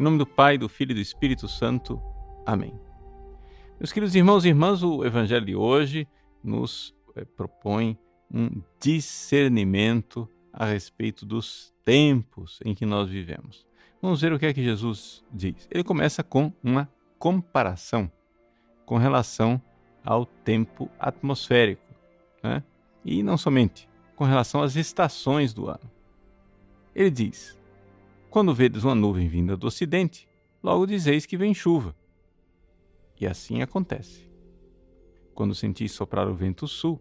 Em nome do Pai, do Filho e do Espírito Santo. Amém. Meus queridos irmãos e irmãs, o Evangelho de hoje nos eh, propõe um discernimento a respeito dos tempos em que nós vivemos. Vamos ver o que é que Jesus diz. Ele começa com uma comparação com relação ao tempo atmosférico, né? e não somente, com relação às estações do ano. Ele diz: Quando vedes uma nuvem vinda do ocidente, logo dizeis que vem chuva. E assim acontece. Quando sentis soprar o vento sul,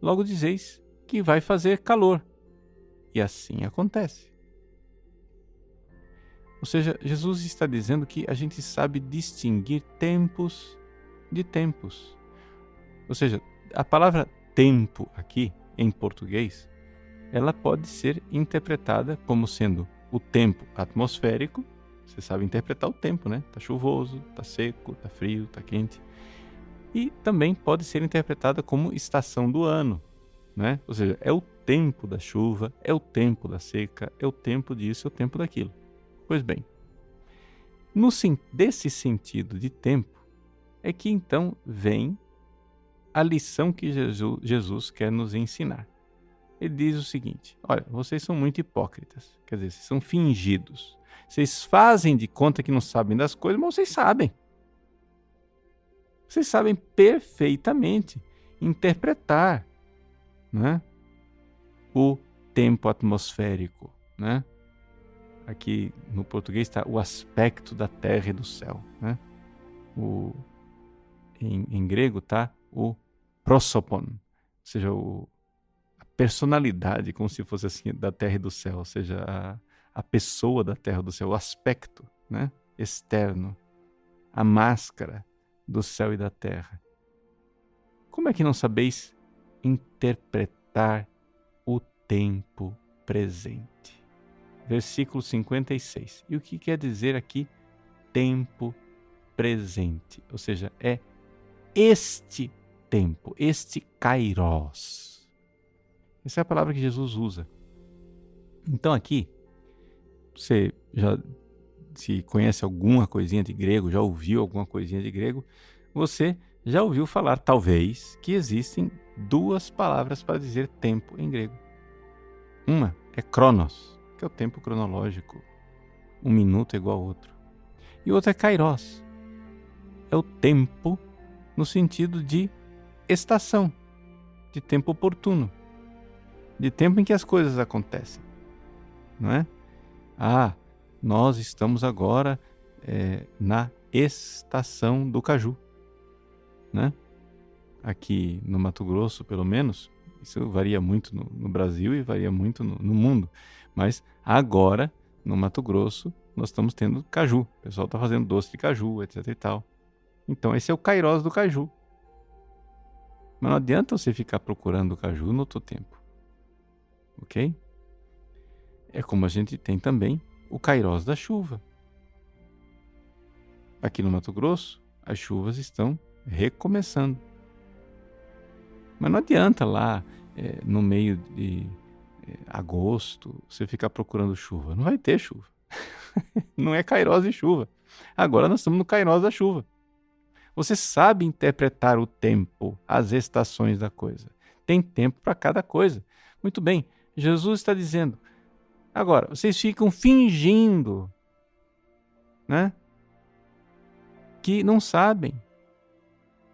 logo dizeis que vai fazer calor. E assim acontece. Ou seja, Jesus está dizendo que a gente sabe distinguir tempos de tempos. Ou seja, a palavra tempo aqui em português, ela pode ser interpretada como sendo o tempo atmosférico. Você sabe interpretar o tempo, né? Tá chuvoso, tá seco, tá frio, tá quente. E também pode ser interpretada como estação do ano, né? Ou seja, é o tempo da chuva, é o tempo da seca, é o tempo disso, é o tempo daquilo. Pois bem, no desse sentido de tempo é que então vem a lição que Jesus, Jesus quer nos ensinar. Ele diz o seguinte: Olha, vocês são muito hipócritas, quer dizer, vocês são fingidos. Vocês fazem de conta que não sabem das coisas, mas vocês sabem. Vocês sabem perfeitamente interpretar né, o tempo atmosférico. Né? Aqui no português está o aspecto da terra e do céu. Né? O, em, em grego está o prosopon, ou seja, o, personalidade, como se fosse assim, da terra e do céu, ou seja, a, a pessoa da terra e do céu, o aspecto né, externo, a máscara do céu e da terra. Como é que não sabeis interpretar o tempo presente? Versículo 56. E o que quer dizer aqui tempo presente? Ou seja, é este tempo, este kairos. Essa é a palavra que Jesus usa. Então aqui, você já se conhece alguma coisinha de grego, já ouviu alguma coisinha de grego, você já ouviu falar, talvez, que existem duas palavras para dizer tempo em grego. Uma é kronos, que é o tempo cronológico. Um minuto é igual ao outro. E outra é kairos, é o tempo no sentido de estação, de tempo oportuno, de tempo em que as coisas acontecem, não é? Ah, nós estamos agora é, na estação do caju, né? Aqui no Mato Grosso, pelo menos, isso varia muito no, no Brasil e varia muito no, no, mundo, mas agora no Mato Grosso nós estamos tendo caju, o pessoal está fazendo doce de caju, etc e tal. Então esse é o Kairos do caju. Mas não adianta você ficar procurando o caju no outro tempo. Ok? É como a gente tem também o Kairos da chuva. Aqui no Mato Grosso, as chuvas estão recomeçando. Mas não adianta lá, é, no meio de é, agosto, você ficar procurando chuva. Não vai ter chuva. não é Kairos de chuva. Agora nós estamos no Kairos da chuva. Você sabe interpretar o tempo, as estações da coisa. Tem tempo para cada coisa. Muito bem, Jesus está dizendo. Agora, vocês ficam fingindo, né? Que não sabem.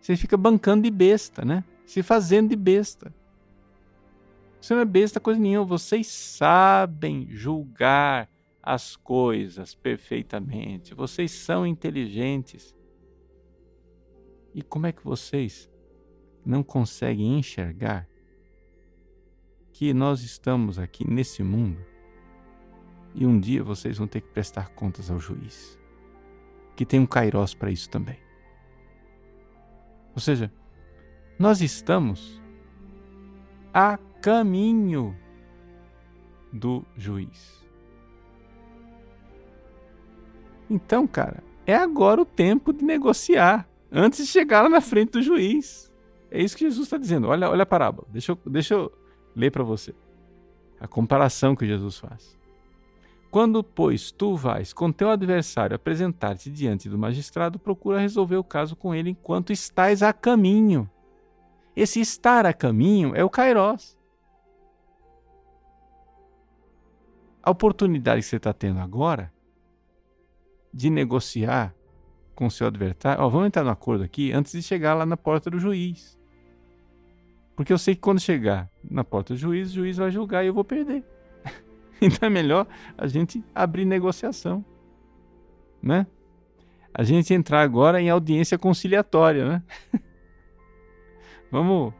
Você fica bancando de besta, né? Se fazendo de besta. Você não é besta coisa nenhuma. Vocês sabem julgar as coisas perfeitamente. Vocês são inteligentes. E como é que vocês não conseguem enxergar que nós estamos aqui nesse mundo e um dia vocês vão ter que prestar contas ao juiz, que tem um kairós para isso também. Ou seja, nós estamos a caminho do juiz. Então, cara, é agora o tempo de negociar antes de chegar lá na frente do juiz. É isso que Jesus está dizendo. Olha, olha a parábola. Deixa eu, deixa eu ler para você. A comparação que Jesus faz. Quando, pois, tu vais com teu adversário apresentar-te diante do magistrado, procura resolver o caso com ele enquanto estás a caminho. Esse estar a caminho é o Kairos. A oportunidade que você está tendo agora de negociar com seu adversário. Vamos entrar no acordo aqui antes de chegar lá na porta do juiz. Porque eu sei que quando chegar na porta do juiz, o juiz vai julgar e eu vou perder. então é melhor a gente abrir negociação. Né? A gente entrar agora em audiência conciliatória, né? vamos,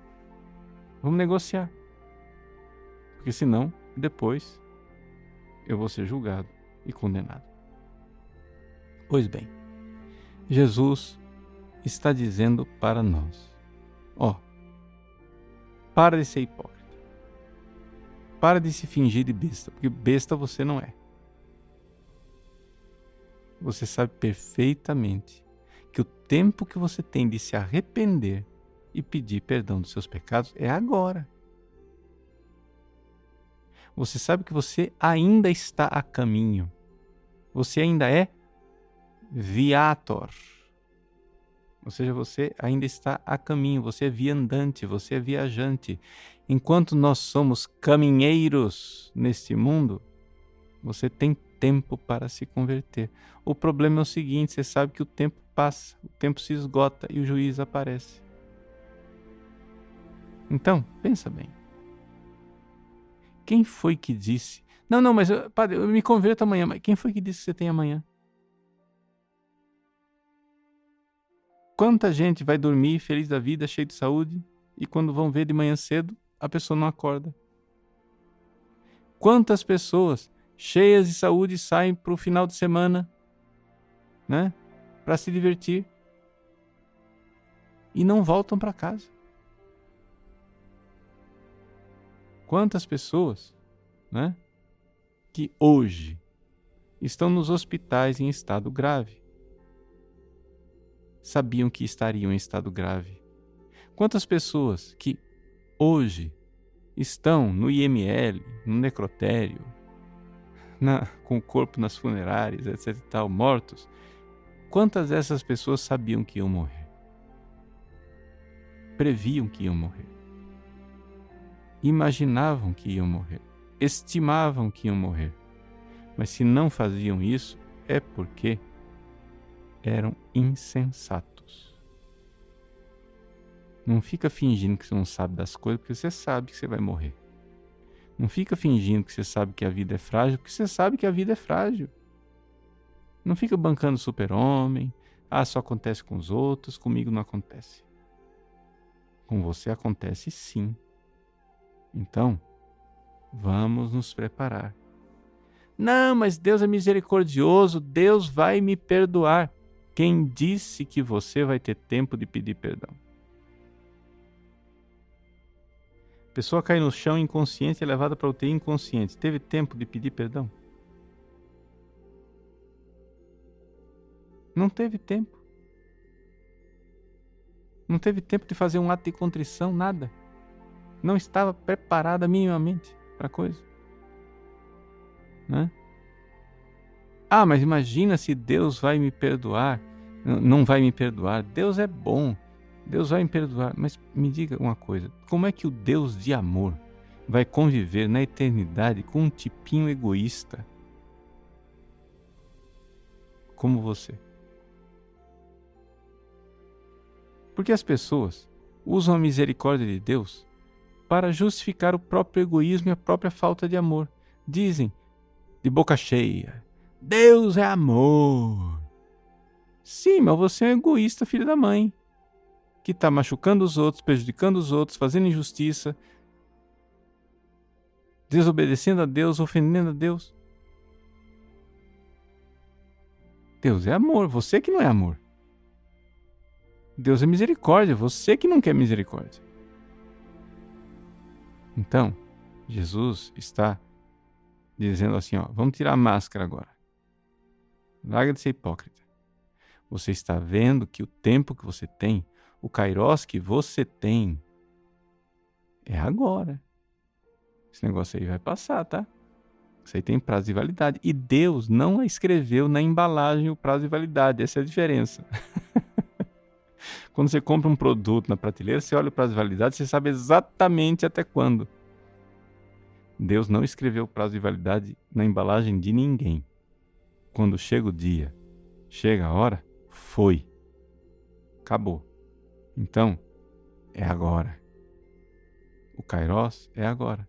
vamos negociar. Porque senão, depois, eu vou ser julgado e condenado. Pois bem, Jesus está dizendo para nós: ó, oh, para de ser hipócrita. Para de se fingir de besta, porque besta você não é. Você sabe perfeitamente que o tempo que você tem de se arrepender e pedir perdão dos seus pecados é agora. Você sabe que você ainda está a caminho. Você ainda é viator. Ou seja, você ainda está a caminho, você é viandante, você é viajante. Enquanto nós somos caminheiros neste mundo, você tem tempo para se converter. O problema é o seguinte: você sabe que o tempo passa, o tempo se esgota e o juiz aparece. Então, pensa bem. Quem foi que disse? Não, não, mas padre, eu me converto amanhã. Mas quem foi que disse que você tem amanhã? Quanta gente vai dormir feliz da vida, cheio de saúde, e quando vão ver de manhã cedo, a pessoa não acorda? Quantas pessoas cheias de saúde saem para o final de semana, né, para se divertir e não voltam para casa? Quantas pessoas, né, que hoje estão nos hospitais em estado grave? Sabiam que estariam em estado grave? Quantas pessoas que hoje estão no IML, no necrotério, na, com o corpo nas funerárias, etc. tal, mortos, quantas dessas pessoas sabiam que iam morrer? Previam que iam morrer. Imaginavam que iam morrer. Estimavam que iam morrer. Mas se não faziam isso, é porque eram insensatos. Não fica fingindo que você não sabe das coisas, porque você sabe que você vai morrer. Não fica fingindo que você sabe que a vida é frágil, porque você sabe que a vida é frágil. Não fica bancando super-homem. Ah, só acontece com os outros, comigo não acontece. Com você acontece sim. Então, vamos nos preparar. Não, mas Deus é misericordioso, Deus vai me perdoar. Quem disse que você vai ter tempo de pedir perdão? Pessoa cai no chão inconsciente e é levada para UTI inconsciente. Teve tempo de pedir perdão? Não teve tempo. Não teve tempo de fazer um ato de contrição, nada. Não estava preparada minimamente para a coisa. Né? Ah, mas imagina se Deus vai me perdoar. Não vai me perdoar. Deus é bom. Deus vai me perdoar. Mas me diga uma coisa: como é que o Deus de amor vai conviver na eternidade com um tipinho egoísta como você? Porque as pessoas usam a misericórdia de Deus para justificar o próprio egoísmo e a própria falta de amor. Dizem, de boca cheia, Deus é amor. Sim, mas você é um egoísta, filho da mãe, que está machucando os outros, prejudicando os outros, fazendo injustiça, desobedecendo a Deus, ofendendo a Deus. Deus é amor, você que não é amor. Deus é misericórdia, você que não quer misericórdia. Então, Jesus está dizendo assim, ó, vamos tirar a máscara agora. Larga de ser hipócrita. Você está vendo que o tempo que você tem, o kairos que você tem, é agora. Esse negócio aí vai passar, tá? Isso aí tem prazo de validade. E Deus não escreveu na embalagem o prazo de validade. Essa é a diferença. Quando você compra um produto na prateleira, você olha o prazo de validade, você sabe exatamente até quando. Deus não escreveu o prazo de validade na embalagem de ninguém. Quando chega o dia, chega a hora, foi. Acabou. Então, é agora. O Kairos é agora,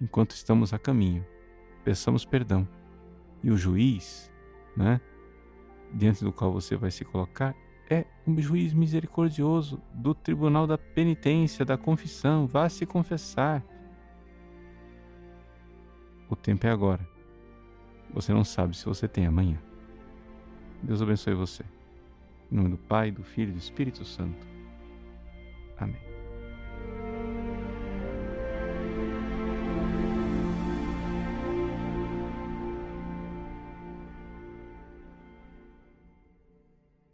enquanto estamos a caminho. Peçamos perdão. E o juiz, né, diante do qual você vai se colocar, é um juiz misericordioso do tribunal da penitência, da confissão. Vá se confessar. O tempo é agora. Você não sabe se você tem amanhã. Deus abençoe você. Em nome do Pai, do Filho e do Espírito Santo. Amém.